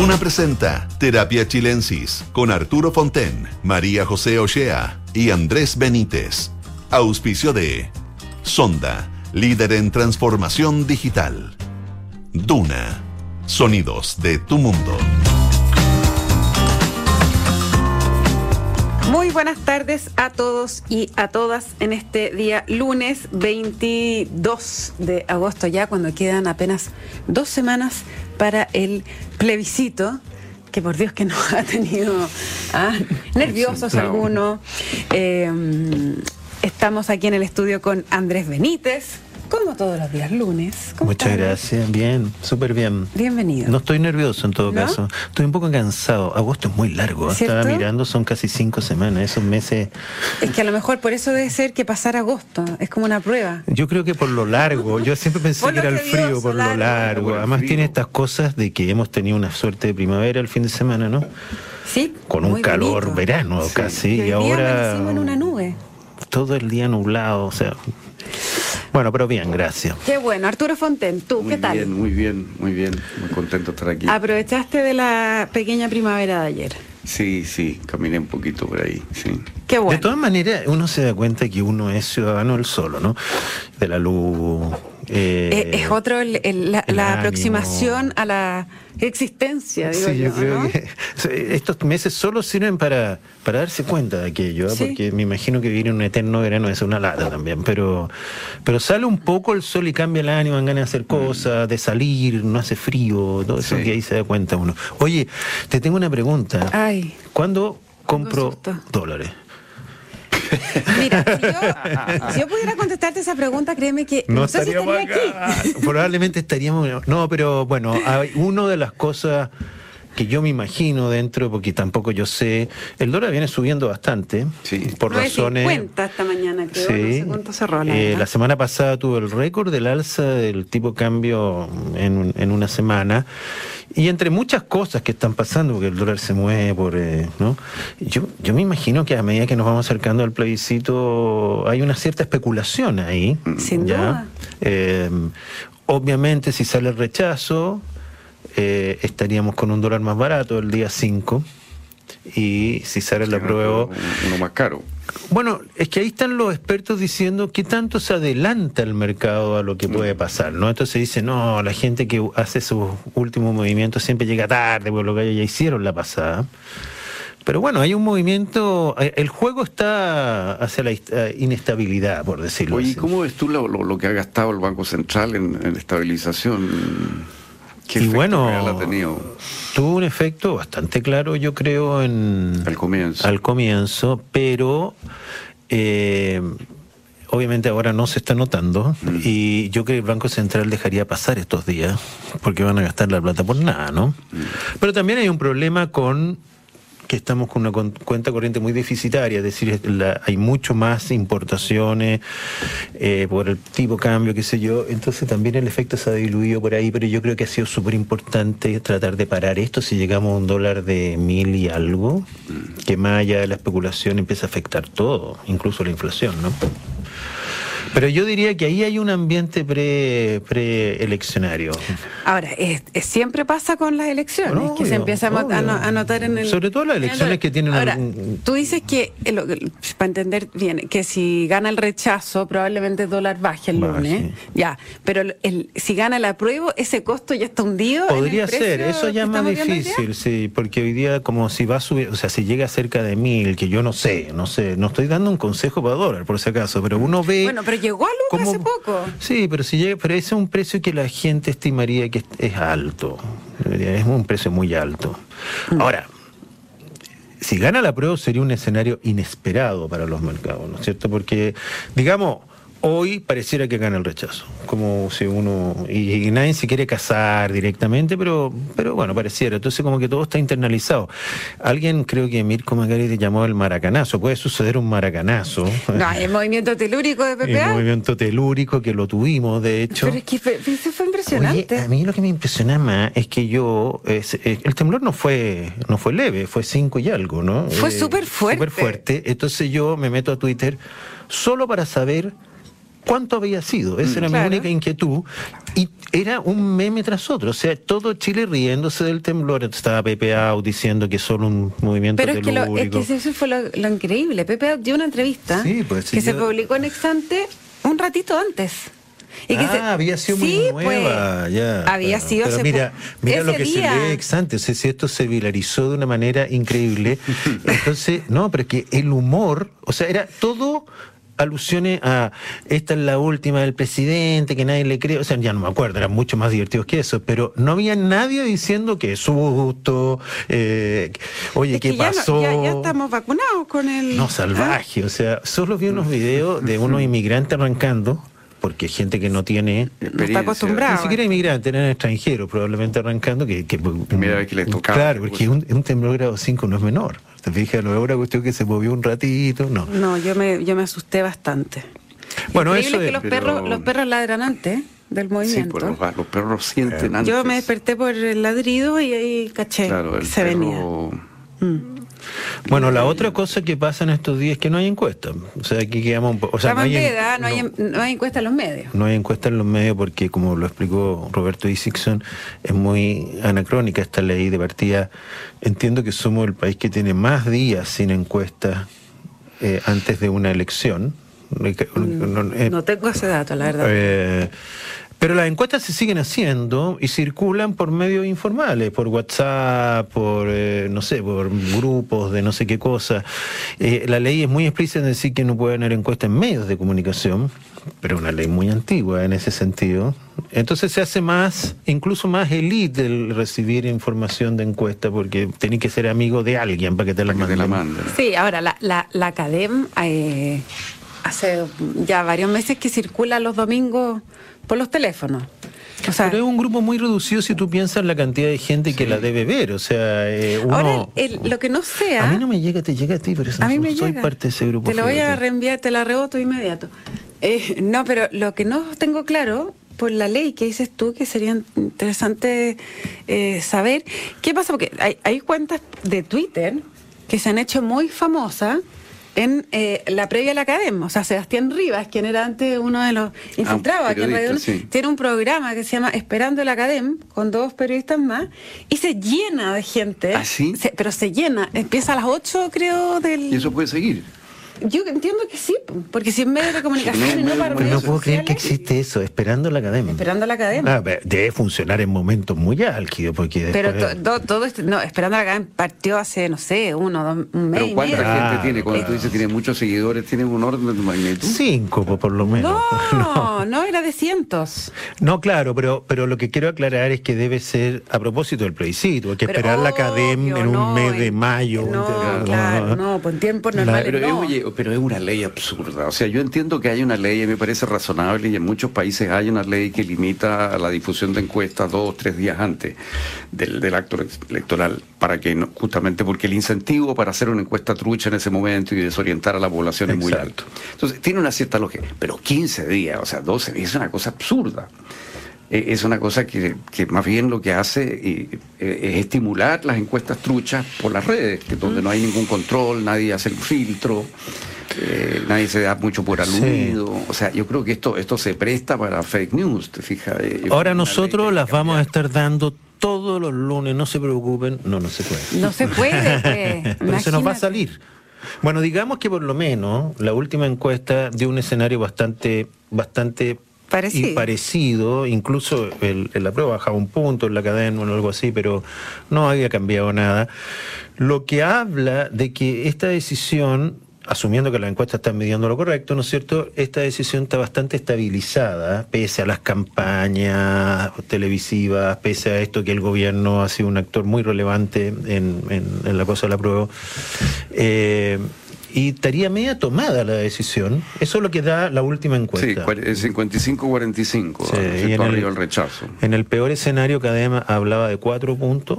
Duna presenta Terapia Chilensis con Arturo Fonten, María José Ochea y Andrés Benítez. Auspicio de Sonda, líder en transformación digital. Duna, sonidos de tu mundo. Muy buenas tardes a todos y a todas en este día lunes 22 de agosto, ya cuando quedan apenas dos semanas para el plebiscito que por Dios que nos ha tenido ah, nerviosos algunos. Eh, estamos aquí en el estudio con Andrés Benítez, como todos los días lunes. Muchas gracias, bien, súper bien. Bienvenido. No estoy nervioso en todo caso, estoy un poco cansado. Agosto es muy largo, estaba mirando, son casi cinco semanas, esos meses. Es que a lo mejor por eso debe ser que pasar agosto, es como una prueba. Yo creo que por lo largo, yo siempre pensé que era el frío, por lo largo. Además tiene estas cosas de que hemos tenido una suerte de primavera el fin de semana, ¿no? Sí. Con un calor verano casi, y, ahora... en una nube. Todo el día nublado, o sea, bueno, pero bien, gracias. Qué bueno. Arturo Fonten, ¿tú qué tal? Muy bien, muy bien, muy bien. Muy contento de estar aquí. ¿Aprovechaste de la pequeña primavera de ayer? Sí, sí, caminé un poquito por ahí, sí. Qué bueno. De todas maneras, uno se da cuenta que uno es ciudadano del solo, ¿no? De la luz, eh, es otro la, aproximación a la existencia. Digo sí, yo, creo que estos meses solo sirven para, para darse cuenta de aquello, ¿eh? porque me imagino que vivir en un eterno verano es una lata también, pero, pero sale un poco el sol y cambia el ánimo, dan ganas de hacer cosas, de salir, no hace frío, todo eso que ahí se da cuenta uno. Oye, te tengo una pregunta. Ay, ¿Cuándo compro dólares? Mira, si yo, pudiera contestarte esa pregunta, créeme que no, sé si estaría aquí. Probablemente estaríamos. No, pero bueno, hay una de las cosas que yo me imagino dentro, porque tampoco yo sé, el dólar viene subiendo bastante, sí. por razones... esta mañana, creo, no sé cerró. La, eh, la, semana pasada tuvo el récord del alza del tipo cambio en, en una semana, y entre muchas cosas que están pasando, porque el dólar se mueve, por, eh, ¿no? yo, yo me imagino que a medida que nos vamos acercando al plebiscito hay una cierta especulación ahí. Sin duda. Eh, obviamente si sale el rechazo, eh, estaríamos con un dólar más barato el día 5 y si sale la prueba uno más caro. Bueno, es que ahí están los expertos diciendo que tanto se adelanta el mercado a lo que puede mm. pasar, ¿no? Entonces dice, no, la gente que hace sus últimos movimientos siempre llega tarde, por lo que ya hicieron la pasada. Pero bueno, hay un movimiento, eh, el juego está hacia la eh, inestabilidad, por decirlo Oye, ¿cómo ves tú lo, que ha gastado el Banco Central en, en estabilización? Y bueno, tuvo un efecto bastante claro, yo creo, en al comienzo, al comienzo pero eh, obviamente ahora no se está notando mm. y yo creo que el Banco Central dejaría pasar estos días porque van a gastar la plata por nada, ¿no? Mm. Pero también hay un problema con que estamos con una cuenta corriente muy deficitaria, es decir, hay mucho más importaciones eh, por el tipo de cambio, qué sé yo, entonces también el efecto se ha diluido por ahí, pero yo creo que ha sido súper importante tratar de parar esto si llegamos a un dólar de mil y algo, que más allá de la especulación empieza a afectar todo, incluso la inflación, ¿no? Pero yo diría que ahí hay un ambiente pre preeleccionario. Ahora, siempre pasa con las elecciones, que se empieza a, notar en el... Sobre todo las elecciones que tienen... Ahora, tú dices que, eh, para entender bien, que si gana el rechazo, probablemente el dólar baje el lunes. Ya, pero el, si gana el apruebo, ese costo ya está hundido. Podría ser, eso ya es más difícil, sí, porque hoy día como si va a subir, o sea, si llega cerca de mil, que yo no sé, no sé, no estoy dando un consejo para dólar, por si acaso, pero uno ve... Bueno, pero llegó a Lucas hace poco. Sí, pero si llega, pero ese es un precio que la gente estimaría que es alto. Es un precio muy alto. Mm. Ahora, si gana la prueba sería un escenario inesperado para los mercados, ¿no es cierto? Porque, digamos, hoy pareciera que gana el rechazo, como si uno y, nadie se quiere casar directamente, pero pero bueno, pareciera, entonces como que todo está internalizado. Alguien creo que Mirko Macari te llamó el maracanazo, puede suceder un maracanazo. No, el movimiento telúrico de PPA. El movimiento telúrico que lo tuvimos, de hecho. Pero es que fue, fue impresionante. a mí lo que me impresiona más es que yo el temblor no fue no fue leve, fue cinco y algo, ¿no? Fue súper fuerte. Súper fuerte. Entonces yo me meto a Twitter solo para saber cuánto había sido. Esa era mi única inquietud. Y era un meme tras otro, o sea, todo Chile riéndose del temblor. Estaba Pepe Out diciendo que solo un movimiento Pero es que, lo, es que eso fue lo, lo increíble. Pepe dio una entrevista Sí, pues, sí, que se publicó en Exante un ratito antes. Y que ah, se- había sido muy Sí, nueva, pues, ya. Había claro. sido Pero mira, mira lo que día. se lee ex ante, o sea, si esto se viralizó de una manera increíble. Entonces, no, pero es que el humor, o sea, era todo alusiones a esta es la última del presidente, que nadie le cree, o sea, ya no me acuerdo, eran mucho más divertidos que eso, pero no había nadie diciendo que susto, eh, oye, Es ¿qué no- pasó? ya, ya estamos vacunados con el. No, salvaje. O sea, solo vi unos videos de unos inmigrantes arrancando, porque hay gente que no tiene. Experiencia. acostumbrado. Ni Brava. siquiera inmigrantes, eran extranjeros probablemente arrancando. que, que Primera vez que les tocaba. Claro, porque un, un temblor grado 5 no es menor. ¿Te fijas? No es una cuestión que se movió un ratito, no. No, yo me, yo me asusté bastante. Bueno, Increíble eso que los, pero- perros, los perros ladran antes del Sí, movimiento. pues los, los perros sienten antes. yo me desperté por el ladrido y ahí caché Claro, el se venía. perro... Bueno, la otra cosa que pasa en estos días es que no hay encuesta. O sea, aquí quedamos un poco. Sea, no hay, no, hay, no hay encuesta en los medios. No hay encuesta en los medios porque, como lo explicó Roberto Isixson, es muy anacrónica esta ley de partida. Entiendo que somos el país que tiene más días sin encuesta eh, antes de una elección. No, eh, No tengo ese dato, la verdad. eh, pero las encuestas se siguen haciendo y circulan por medios informales, por WhatsApp, por, eh, no sé, por grupos de no sé qué cosa. Eh, la ley es muy explícita en decir que no puede haber encuestas en medios de comunicación, pero es una ley muy antigua en ese sentido. Entonces se hace más, incluso más elite el recibir información de encuesta, porque tenés que ser amigo de alguien para que te la Para que te la manden. Sí, ahora la, la, la Academ eh, hace ya varios meses que circula los domingos por los teléfonos. O sea, Pero es un grupo muy reducido si tú piensas en la cantidad de gente que la debe ver. O sea, eh, uno... ahora el- lo que no sea. A mí no me llega, te llega a ti, pero eso A mí no me soy llega. parte de ese grupo. Te lo voy a reenviar, te la reboto inmediato. Eh, no, pero lo que no tengo claro por la ley que dices tú, que sería interesante eh, saber, ¿qué pasa? Porque hay, hay cuentas de Twitter que se han hecho muy famosas en eh, la previa a la academia. O sea, Sebastián Rivas, quien era antes uno de los infiltrados aquí en Radio sí. tiene un programa que se llama Esperando la Academ, con dos periodistas más, y se llena de gente. ¿Ah, sí? Se- pero se llena. Empieza a las 8, creo, del... Y eso puede seguir. Yo entiendo que sí, po, porque si en medios de comunicación No, y no medio para no puedo creer que existe eso, esperando la academia. Esperando la academia. Ah, debe funcionar en momentos muy álgidos, porque Pero después- to- to- todo este, no, Esperando la academia partió hace, no sé, uno, dos, un mes Pero y ¿cuánta medio. Ah, gente tiene? Cuando tú claro. dices tiene muchos seguidores, tiene un orden de magnitud. Cinco, po, por lo menos. No, no, era de cientos. No, claro, pero, pero lo que quiero aclarar es que debe ser a propósito del plebiscito, hay que Pero esperar la academia en un no, mes de mayo. No, claro, no, pues en tiempos La- normales Pero, no. oye, pero es una ley absurda. O sea, yo entiendo que hay una ley, y me parece razonable, y en muchos países hay una ley que limita la difusión de encuestas dos o tres días antes del, del acto electoral, para que no- justamente porque el incentivo para hacer una encuesta trucha en ese momento y desorientar a la población es muy alto. Entonces, tiene una cierta lógica. Pero 15 días, o sea, 12 días, es una cosa absurda. Eh, Es una cosa que, que más bien lo que hace eh, eh, es estimular las encuestas truchas por las redes, que donde no hay ningún control, nadie hace el filtro, eh, nadie se da mucho por Sí. aludido. O sea, yo creo que esto, esto se presta para fake news, te fijas. Eh, Ahora nosotros las vamos a estar dando todos los lunes, no se preocupen. No, no se puede. No se puede, pues. Pero se nos va a salir. Bueno, digamos que por lo menos la última encuesta dio un escenario bastante, bastante Parecido. y parecido. Incluso el, en la prueba bajaba un punto en la cadena o algo así, pero no había cambiado nada. Lo que habla de que esta decisión, asumiendo que las encuestas están midiendo lo correcto, ¿no es cierto? Esta decisión está bastante estabilizada, pese a las campañas televisivas, pese a esto que el gobierno ha sido un actor muy relevante en, en- en la cosa de la prueba. Eh, y estaría media tomada la decisión. Eso es lo que da la última Sí, encuesta. cuar- es 55-45, Sí, ¿no? y en arriba el- el rechazo. En el peor escenario, Cadema hablaba de cuatro puntos,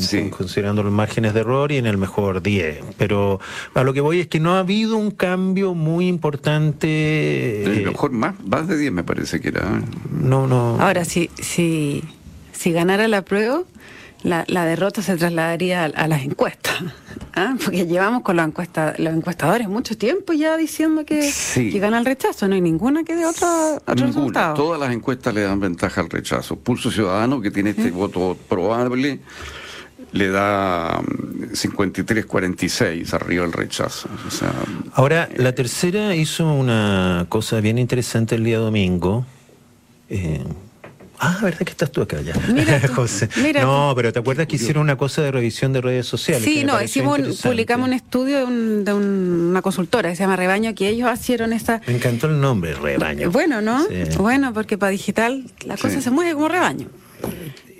Sí. considerando los márgenes de error, y en el mejor 10. Pero a lo que voy es que no ha habido un cambio muy importante. El eh, mejor, más, más de 10 me parece que era. ¿eh? no, no. Ahora, si, si, si ganara la prueba, la, la derrota se trasladaría a, a las encuestas. ¿ah? Porque llevamos con los, encuesta, los encuestadores mucho tiempo ya diciendo que, Sí. que gana el rechazo. No hay ninguna que dé otro, otro Ninguna. resultado. Todas las encuestas le dan ventaja al rechazo. Pulso Ciudadano, que tiene este voto probable, le da mm, 53-46 arriba el rechazo. O sea, Ahora, la tercera hizo una cosa bien interesante el día domingo. Eh, ah, ¿verdad que estás tú acá ya? Mira tú, José. mira no, pero ¿te acuerdas que hicieron una cosa de revisión de redes sociales? Sí, no, hicimos un- publicamos un estudio de, un- de un- una consultora que se llama Rebaño, que ellos hicieron esa... Me encantó el nombre, rebaño. Bueno, ¿no? Sí. Bueno, porque para digital la cosa Sí. se mueve como rebaño.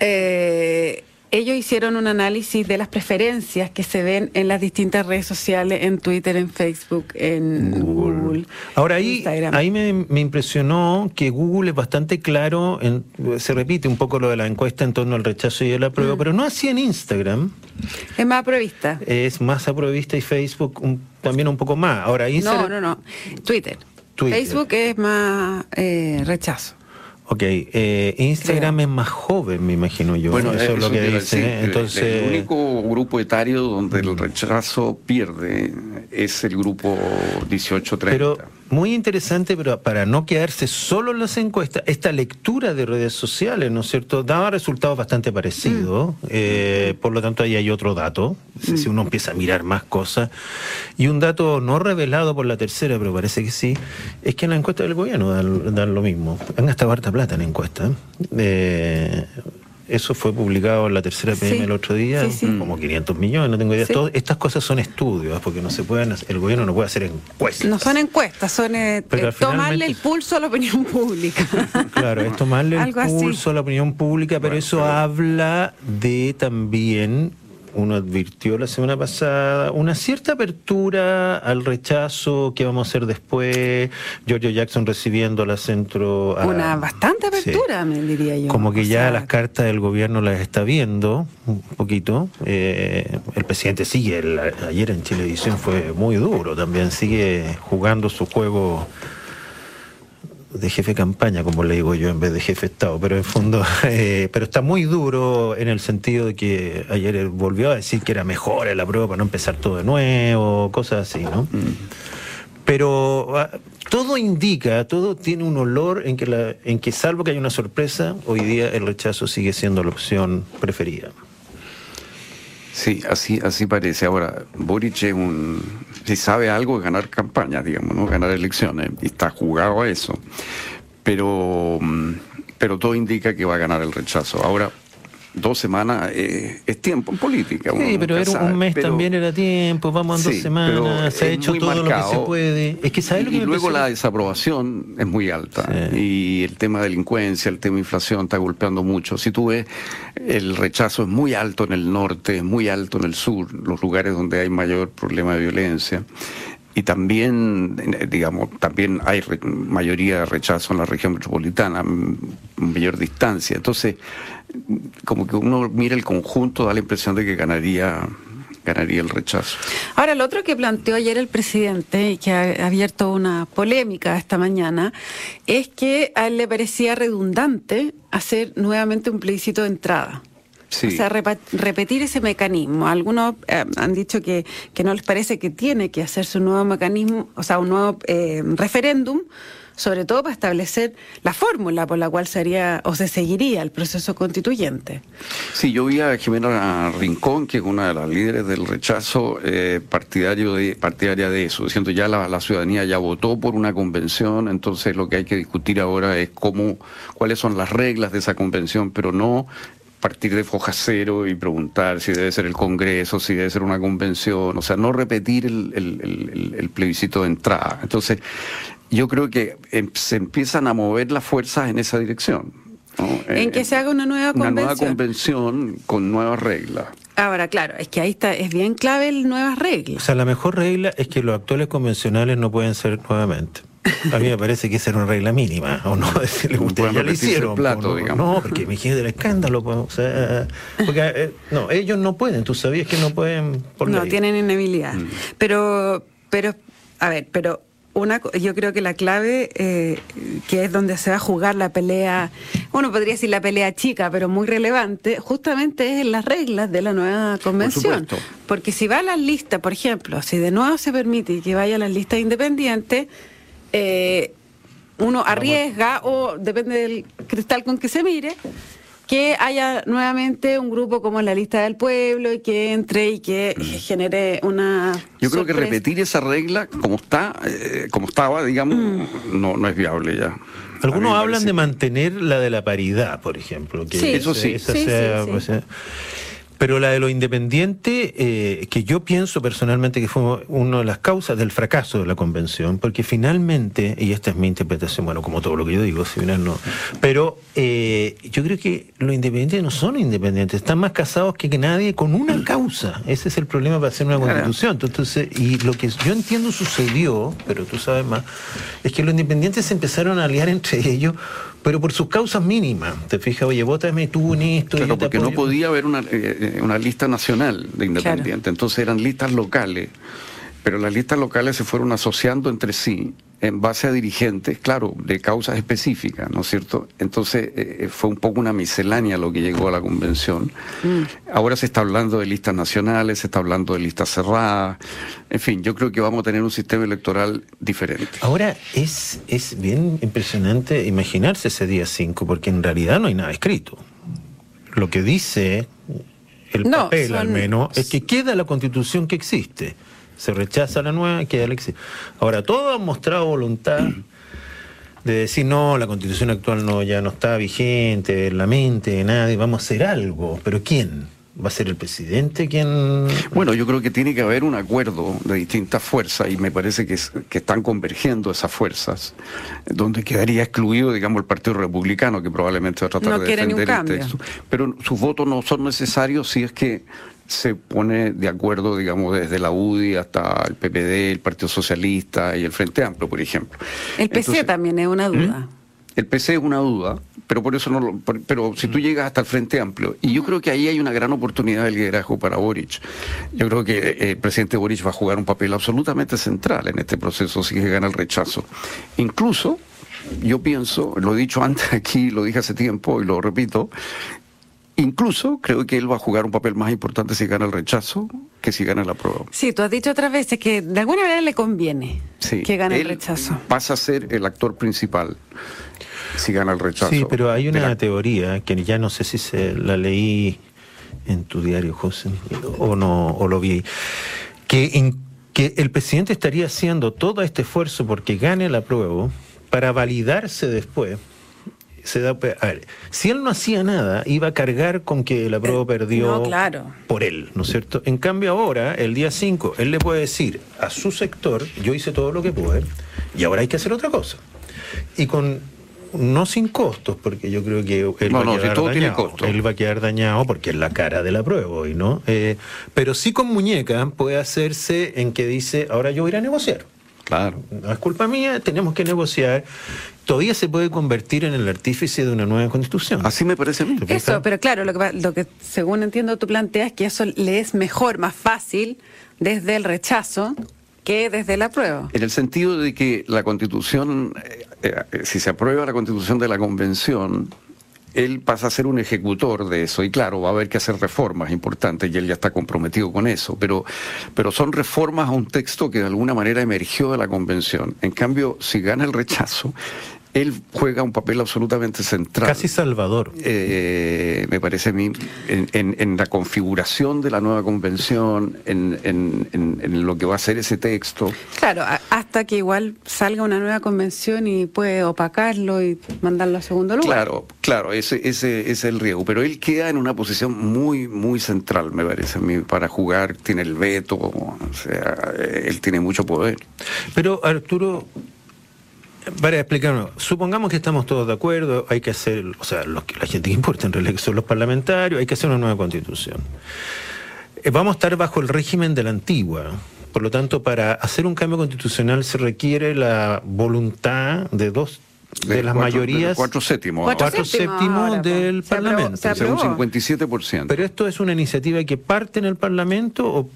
Eh, ellos hicieron un análisis de las preferencias que se ven en las distintas redes sociales, en Twitter, en Facebook, en Google. Ahora ahí, Instagram. ahí me, me impresionó que Google es bastante claro, en- se repite un poco lo de la encuesta en torno al rechazo y a la Mm. prueba, pero no así en Instagram, Es más prevista. es más aprobista y Facebook un- también un poco más. Ahora No, Instagram... no, no. Twitter. Twitter. Facebook es más eh, rechazo. Ok, eh, Instagram es más joven, me imagino yo. eso, es lo que dice. ¿eh? El- Entonces, el único grupo etario donde el rechazo pierde es el grupo 18-30. pero muy interesante, pero para no quedarse solo en las encuestas, esta lectura de redes sociales, ¿no es cierto? Daba resultados bastante parecidos. eh, por lo tanto, ahí hay otro dato. Si- Si uno empieza a mirar más cosas. Y un dato no revelado por la tercera, pero parece que sí, es que en la encuesta del gobierno dan, dan lo mismo. Han gastado harta plata en encuestas. Eh, eso fue publicado en la tercera PM Sí, el otro día, sí, sí. como 500 millones, no tengo idea. Sí. Todo- estas cosas son estudios, porque no se pueden, hacer- el gobierno no puede hacer encuestas. No son encuestas, son eh, eh, tomarle el pulso a la opinión pública. Claro, es tomarle el Algo así. pulso a la opinión pública, pero Bueno, eso pero- habla de también, uno advirtió la semana pasada, una cierta apertura al rechazo que vamos a hacer después, Giorgio Jackson recibiendo la centro... a- Una bastante Sí. apertura, me diría yo. Como que O ya sea, las cartas del gobierno las está viendo un poquito. Eh, el presidente sigue, el- ayer en Chilevisión fue muy duro también, sigue jugando su juego de jefe de campaña, como le digo yo, en vez de jefe de Estado, pero en fondo, eh, pero está muy duro en el sentido de que ayer volvió a decir que era mejor la prueba para no empezar todo de nuevo, cosas así, ¿no? Pero ah, todo indica, todo tiene un olor en que, la, en que salvo que haya una sorpresa, hoy día el rechazo sigue siendo la opción preferida. Sí, así, así parece. Ahora, Boric es un. Si sabe algo es ganar campañas, digamos, ¿no? Ganar elecciones. Y está jugado a eso. Pero, mm, pero todo indica que va a ganar el rechazo. Ahora, dos semanas eh, es tiempo en política. Sí, pero era sabe, un mes pero- también era tiempo, vamos en dos semanas, se ha hecho todo lo que se puede. Es que ¿sabes lo que y me luego la desaprobación es muy alta Sí. y el tema de delincuencia, el tema de inflación está golpeando mucho. Si tú ves, el rechazo es muy alto en el norte, es muy alto en el sur, los lugares donde hay mayor problema de violencia. Y también, eh, digamos, también hay re- mayoría de rechazo en la región metropolitana, mayor distancia. Entonces, como que uno mira el conjunto, da la impresión de que ganaría, ganaría el rechazo. Ahora, lo otro que planteó ayer el presidente y que ha abierto una polémica esta mañana es que a él le parecía redundante hacer nuevamente un plebiscito de entrada. Sí. O sea, repetir ese mecanismo. Algunos eh, han dicho que, que no les parece que tiene que hacerse un nuevo mecanismo, o sea, un nuevo eh, referéndum, sobre todo para establecer la fórmula por la cual se haría o se seguiría el proceso constituyente. Sí, yo vi a Jimena Rincón, que es una de las líderes del rechazo eh, partidario de, partidaria de eso, diciendo ya la, la ciudadanía ya votó por una convención, entonces lo que hay que discutir ahora es cómo, cuáles son las reglas de esa convención, pero no partir de foja cero y preguntar si debe ser el Congreso, si debe ser una convención, o sea, no repetir el, el- el- plebiscito de entrada. Entonces, yo creo que em- se empiezan a mover las fuerzas en esa dirección. ¿no? En que se haga una nueva Una nueva convención. convención con nuevas reglas. Ahora, claro, es que ahí está, es bien clave el nuevas O reglas. sea, la mejor regla es que los actuales convencionales no pueden ser nuevamente. A mí me parece que esa era una regla mínima, o no decirle ustedes ya lo hicieron. plato, no, digamos. no, porque imagínate el escándalo, o sea, porque eh, no, ellos no pueden, tú sabías que no pueden por No, ley. tienen inhabilidad. Mm. Pero, pero, a ver, pero una, yo creo que la clave, eh, que es donde se va a jugar la pelea, uno podría decir la pelea chica, pero muy relevante, justamente es en las reglas de la nueva convención. Porque si va a las listas, por ejemplo, si de nuevo se permite que vaya a las listas independientes, eh, uno arriesga o depende del cristal con que se mire que haya nuevamente un grupo como la lista del pueblo y que entre y que genere una. Yo creo que repetir esa regla como está, eh, como estaba, digamos, mm. no, no es viable ya. Algunos hablan de mantener la de la paridad, por ejemplo. Que sí, eso sí. sí, pues, eh, pero la de lo independiente, eh, que yo pienso personalmente que fue una de las causas del fracaso de la convención, porque finalmente, y esta es mi interpretación, bueno, como todo lo que yo digo, si bien no, pero eh, yo creo que los independientes no son independientes, están más casados que, que nadie con una causa. Ese es el problema para hacer una constitución. Entonces, y lo que yo entiendo sucedió, pero tú sabes más, es que los independientes se empezaron a aliar entre ellos pero por sus causas mínimas. Te fijas, oye, vótame tú en esto. Claro, porque no podía haber una, eh, una lista nacional de independientes, entonces eran listas locales pero las listas locales se fueron asociando entre sí en base a dirigentes, claro, de causas específicas, ¿no es cierto? Entonces eh, eh, fue un poco una miscelánea lo que llegó a la convención. Mm. Ahora se está hablando de listas nacionales, se está hablando de listas cerradas, en fin, yo creo que vamos a tener un sistema electoral diferente. Ahora es, es bien impresionante imaginarse ese día 5, porque en realidad no hay nada escrito. Lo que dice el papel al menos es que queda la constitución que existe se rechaza la nueva, queda el Ahora, todos han mostrado voluntad de decir, no, la constitución actual no ya no está vigente en la mente de nadie, vamos a hacer algo. ¿Pero quién? ¿Va a ser el presidente quien...? Bueno, yo creo que tiene que haber un acuerdo de distintas fuerzas y me parece que, que están convergiendo esas fuerzas, donde quedaría excluido, digamos, el Partido Republicano, que probablemente va a tratar de defender el texto. Pero sus votos no son necesarios si es que se pone de acuerdo, digamos, desde la UDI hasta el PPD, el Partido Socialista y el Frente Amplio, por ejemplo. El PC también es una duda. ¿Mm? El PC es una duda, pero por eso no lo, pero si tú llegas hasta el Frente Amplio, y yo creo que ahí hay una gran oportunidad de liderazgo para Boric. Yo creo que eh, el presidente Boric va a jugar un papel absolutamente central en este proceso si que gana el rechazo. Incluso yo pienso, lo he dicho antes aquí, lo dije hace tiempo y lo repito, Incluso creo que él va a jugar un papel más importante si gana el rechazo que si gana la prueba. Sí, tú has dicho otras veces que de alguna manera le conviene que gane el rechazo. Pasa a ser el actor principal si gana el rechazo. Sí, pero hay una teoría que ya no sé si se la leí en tu diario, José, o no, o lo vi, que, que el presidente estaría haciendo todo este esfuerzo porque gane la prueba para validarse después se da, a ver, si él no hacía nada, iba a cargar con que la prueba eh, perdió por él, ¿no es cierto? En cambio ahora, el día 5, él le puede decir a su sector, yo hice todo lo que pude y ahora hay que hacer otra cosa. Y con no sin costos, porque yo creo que él, va, a quedar dañado, él va a quedar dañado porque es la cara de la prueba hoy, ¿no? Eh, pero sí con muñeca puede hacerse en que dice, ahora yo voy a ir a negociar. Claro. No es culpa mía, tenemos que negociar. Todavía se puede convertir en el artífice de una nueva constitución. Así me parece a mí. Eso, pero claro, lo que, lo que según entiendo tú planteas que eso le es mejor, más fácil desde el rechazo que desde la prueba. En el sentido de que la constitución, eh, eh, si se aprueba la constitución de la convención, él pasa a ser un ejecutor de eso y claro, va a haber que hacer reformas importantes y él ya está comprometido con eso, pero, pero son reformas a un texto que de alguna manera emergió de la convención. En cambio, si gana el rechazo, él juega un papel absolutamente central. Casi salvador. Eh, me parece a mí, en, la configuración de la nueva convención, en, lo que va a ser ese texto. Claro, hasta que igual salga una nueva convención y puede opacarlo y mandarlo a segundo lugar. Claro, claro, ese, ese, es el riesgo. Pero él queda en una posición muy, muy central, me parece a mí, para jugar. Tiene el veto, o sea, él tiene mucho poder. Pero Arturo, para explicarnos, supongamos que estamos todos de acuerdo, hay que hacer, o sea, lo que la gente que importa en realidad son los parlamentarios, hay que hacer una nueva constitución. Eh, vamos a estar bajo el régimen de la antigua. Por lo tanto, para hacer un cambio constitucional se requiere la voluntad de dos de, las mayorías. Cuatro séptimos. Cuatro, séptimos del Parlamento. un 57%. Pero esto es una iniciativa que parte en el Parlamento o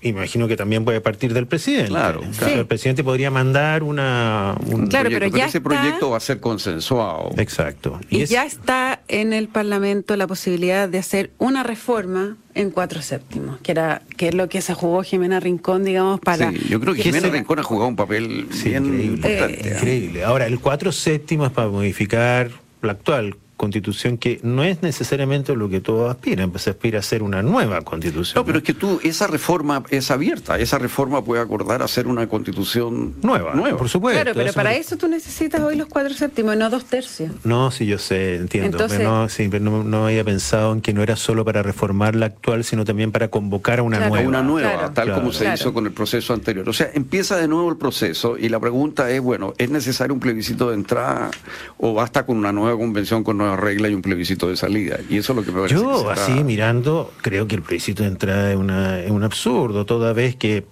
imagino que también puede partir del presidente. Claro, claro. El presidente podría mandar una... un- Claro, proyecto, pero ya ese está- proyecto va a ser consensuado. Exacto. Y es- ya está en el Parlamento la posibilidad de hacer una reforma en cuatro séptimos, que era que es lo que se jugó Jimena Rincón, digamos, para... Sí, yo creo que Jimena Rincón ha jugado un papel Sí, bien increíble. importante. Eh. Increíble. Ahora, el 4 séptimo es para modificar la actual constitución, que no es necesariamente lo que todos aspiran, pues se aspira a hacer una nueva constitución. No, pero es que tú, esa reforma es abierta, esa reforma puede acordar hacer una constitución nueva, nueva. por supuesto. Claro, pero eso para me- eso tú necesitas hoy los cuatro séptimos, no dos tercios. No, sí, yo sé, entiendo. Entonces- pero no, sí, pero no, no había pensado en que no era solo para reformar la actual, sino también para convocar a una Claro, A nueva. una nueva, Claro. tal Claro. como se hizo con el proceso anterior. O sea, empieza de nuevo el proceso y la pregunta es, bueno, ¿es necesario un plebiscito de entrada o basta con una nueva convención con nuevas reglas y un plebiscito de salida? Y eso es lo que me parece que Yo, se está- así mirando, creo que el plebiscito de entrada es, una- es un absurdo, toda vez que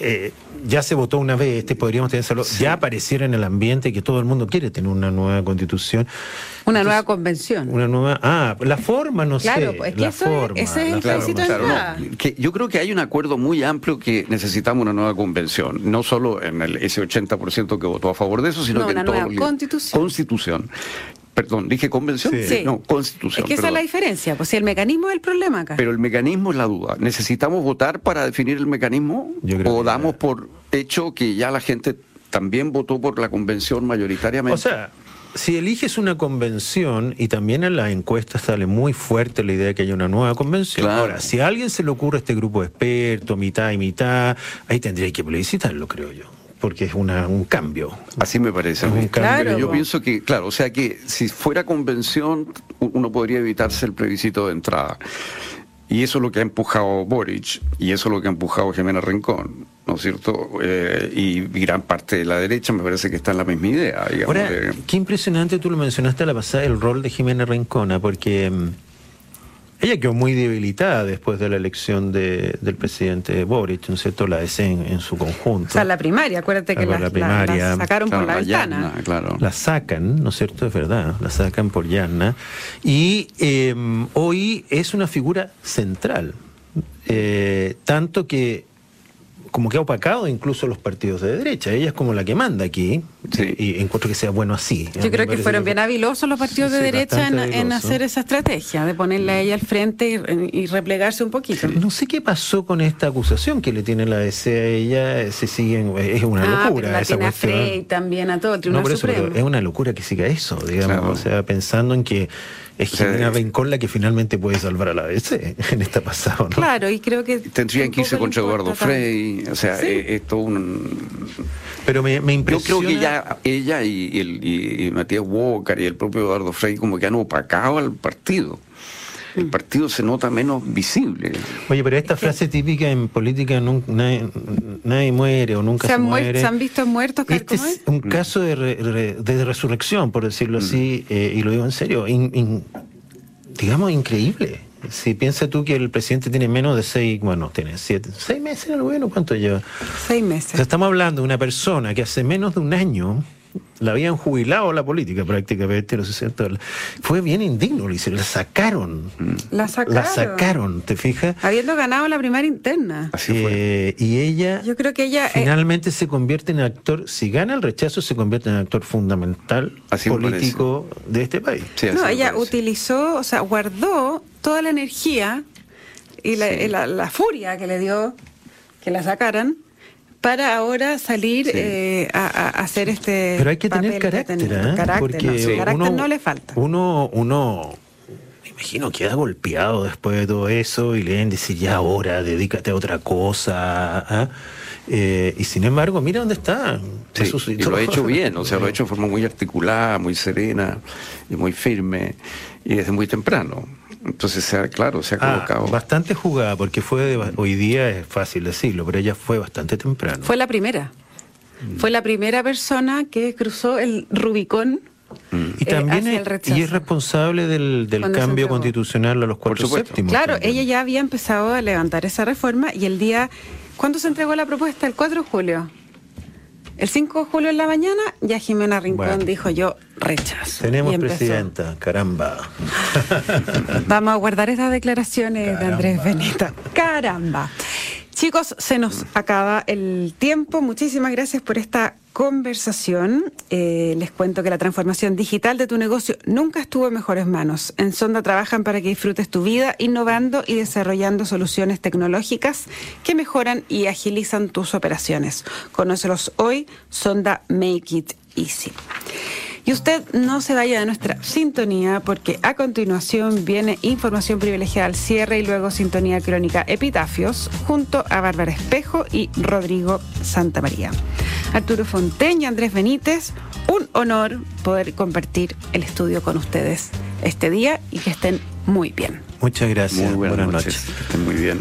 eh, ya se votó una vez, este podríamos tenerlo, ya apareciera en el ambiente que todo el mundo quiere tener una nueva constitución. Una nueva convención. Una nueva. Ah, la forma, no Claro, sé. pues, es que la eso es- forma, ese es la el forma. plebiscito de Claro, entrada. no, que yo creo que hay un acuerdo muy amplio que necesitamos una nueva convención, no solo en el, ese 80% que votó a favor de eso, sino No, que una en todo nueva el- constitución. Constitución. Perdón, dije convención, Sí. No, constitución. Es que esa es la diferencia, pues si el mecanismo es el problema acá. Pero el mecanismo es la duda. ¿Necesitamos votar para definir el mecanismo? Yo creo ¿O que- damos por hecho que ya la gente también votó por la convención mayoritariamente? O sea, si eliges una convención y también en las encuestas sale muy fuerte la idea de que haya una nueva convención. Claro. Ahora, si a alguien se le ocurre este grupo de expertos, mitad y mitad, ahí tendría que plebiscitarlo, creo yo, porque es una, un cambio. Así me parece. a Es un cambio. Pero yo po. pienso que, claro, o sea que si fuera convención, uno podría evitarse el plebiscito de entrada. Y eso es lo que ha empujado Boric, y eso es lo que ha empujado Jimena Rincón, ¿no es cierto? Eh, y gran parte de la derecha me parece que está en la misma idea, digamos. Ahora, de- qué impresionante, tú lo mencionaste a la pasada, el rol de Jimena Rincona, porque mm, ella quedó muy debilitada después de la elección de- del presidente Boric, ¿no es cierto? La DC en, su conjunto. o sea, la primaria, acuérdate que la, la primaria. la- la sacaron claro, por la, ventana. claro. La sacan, ¿no es cierto? Es verdad, la sacan por Yarna. Y eh, hoy es una figura central, eh, tanto que como que ha opacado incluso los partidos de derecha. Ella es como la que manda aquí Sí. y encuentro que sea bueno así. Yo creo que fueron bien habilosos los partidos Sí, de sí, derecha en, hacer esa estrategia, de ponerle a ella al frente y, y replegarse un poquito. No sé qué pasó con esta acusación que le tiene la DC a ella, se siguen, es una ah, locura pero la esa tiene a cuestión. Frey también, a todo el No, Tribunal por eso, Supremo. pero es una locura que siga eso, digamos. Claro. O sea, pensando en que es O sea, Jimena es- Rincón la que finalmente puede salvar a la ABC en esta pasada, ¿no? Claro, y creo que... Tendrían que irse contra Eduardo. Frey, o sea, Sí. eh, esto un... Pero me, me Yo impresiona. creo que ya ella y, el, y, y Matías Walker y el propio Eduardo Frey como que han opacado al partido. El Mm. partido se nota menos visible. Oye, pero esta frase típica en política, nadie, nadie muere o nunca ¿Se se, han, muer- muere. ¿Se han visto muertos? Este ¿cómo es un caso de, re- de resurrección, por decirlo así, eh, y lo digo en serio, in- in- digamos increíble. Si piensa tú que el presidente tiene menos de seis, bueno, tiene siete, seis meses en el gobierno, ¿cuánto lleva? Seis O meses. sea, estamos hablando de una persona que hace menos de un año la habían jubilado la política prácticamente, no sé si cierto, fue bien indigno, lo hicieron, la sacaron. La sacaron. La sacaron, ¿te fijas? Habiendo ganado la primaria interna. Así fue. Eh, y ella Yo creo que ella... eh, finalmente se convierte en actor, si gana el rechazo, se convierte en actor fundamental Así político de este país. Sí, así no, ella utilizó, o sea, guardó toda la energía y la, y la- la furia que le dio que la sacaran para ahora salir Sí. eh, a, hacer este Pero hay que tener carácter. ¿eh? Carácter, porque no, sí, carácter uno, no le falta. Uno, uno, me imagino, queda golpeado después de todo eso y le deben decir ya ahora, dedícate a otra cosa. ¿ah? Eh, y sin embargo, mira dónde está. Sí, y lo ha hecho bien, o sea, lo ha hecho de forma muy articulada, muy serena y muy firme, y desde muy temprano. Entonces, claro, se ha Ah, colocado. bastante jugada, porque fue de- hoy día es fácil decirlo, pero ella fue bastante temprano. Fue la primera. Fue la primera persona que cruzó el Rubicón. y eh, también hacia es, y es responsable del, cambio constitucional a los cuatro séptimos. Claro, también. ella ya había empezado a levantar esa reforma y el día. ¿Cuándo se entregó la propuesta? El 4 de julio. El 5 de julio en la mañana, ya Jimena Rincón Bueno. dijo yo rechazo. Tenemos presidenta, caramba. Vamos a guardar esas declaraciones de Andrés. Benita. Caramba. Chicos, se nos acaba el tiempo. Muchísimas gracias por esta conversación. Eh, les cuento que la transformación digital de tu negocio nunca estuvo en mejores manos. En Sonda trabajan para que disfrutes tu vida innovando y desarrollando soluciones tecnológicas que mejoran y agilizan tus operaciones. Conócelos hoy, Sonda Make It Easy. Y usted no se vaya de nuestra sintonía porque a continuación viene información privilegiada al cierre y luego sintonía crónica Epitafios junto a Bárbara Espejo y Rodrigo Santamaría. Arturo Fonteña, Andrés Benítez, un honor poder compartir el estudio con ustedes este día y que estén muy bien. Muchas gracias. Muy buenas, noches. Que estén muy bien.